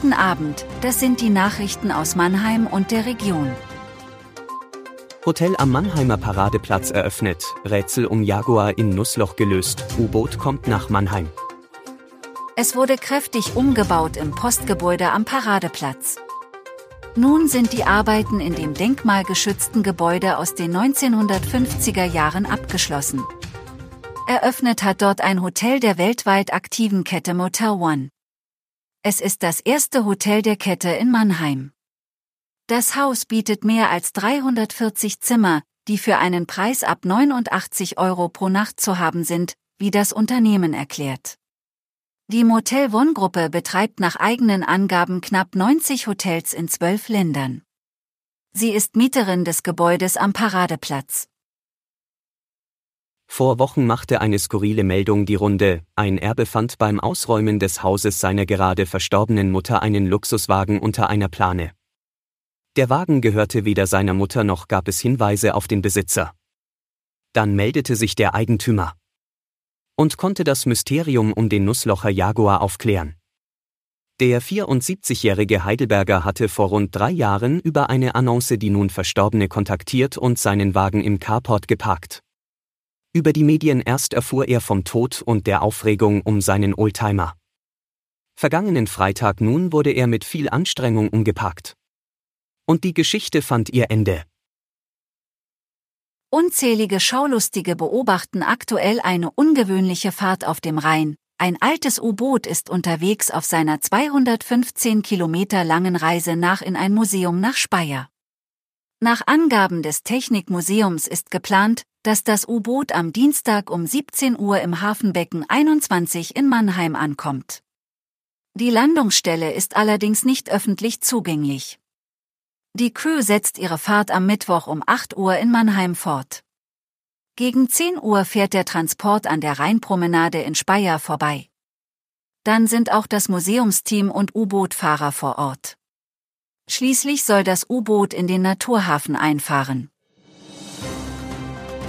Guten Abend, das sind die Nachrichten aus Mannheim und der Region. Hotel am Mannheimer Paradeplatz eröffnet, Rätsel um Jaguar in Nussloch gelöst, U-Boot kommt nach Mannheim. Es wurde kräftig umgebaut im Postgebäude am Paradeplatz. Nun sind die Arbeiten in dem denkmalgeschützten Gebäude aus den 1950er Jahren abgeschlossen. Eröffnet hat dort ein Hotel der weltweit aktiven Kette Motel One. Es ist das erste Hotel der Kette in Mannheim. Das Haus bietet mehr als 340 Zimmer, die für einen Preis ab 89 Euro pro Nacht zu haben sind, wie das Unternehmen erklärt. Die Motel One Gruppe betreibt nach eigenen Angaben knapp 90 Hotels in zwölf Ländern. Sie ist Mieterin des Gebäudes am Paradeplatz. Vor Wochen machte eine skurrile Meldung die Runde, ein Erbe fand beim Ausräumen des Hauses seiner gerade verstorbenen Mutter einen Luxuswagen unter einer Plane. Der Wagen gehörte weder seiner Mutter noch gab es Hinweise auf den Besitzer. Dann meldete sich der Eigentümer und konnte das Mysterium um den Nusslocher Jaguar aufklären. Der 74-jährige Heidelberger hatte vor rund drei Jahren über eine Annonce die nun Verstorbene kontaktiert und seinen Wagen im Carport geparkt. Über die Medien erst erfuhr er vom Tod und der Aufregung um seinen Oldtimer. Vergangenen Freitag nun wurde er mit viel Anstrengung umgeparkt. Und die Geschichte fand ihr Ende. Unzählige Schaulustige beobachten aktuell eine ungewöhnliche Fahrt auf dem Rhein. Ein altes U-Boot ist unterwegs auf seiner 215 Kilometer langen Reise nach in ein Museum nach Speyer. Nach Angaben des Technikmuseums ist geplant, dass das U-Boot am Dienstag um 17 Uhr im Hafenbecken 21 in Mannheim ankommt. Die Landungsstelle ist allerdings nicht öffentlich zugänglich. Die Crew setzt ihre Fahrt am Mittwoch um 8 Uhr in Mannheim fort. Gegen 10 Uhr fährt der Transport an der Rheinpromenade in Speyer vorbei. Dann sind auch das Museumsteam und U-Boot-Fahrer vor Ort. Schließlich soll das U-Boot in den Naturhafen einfahren.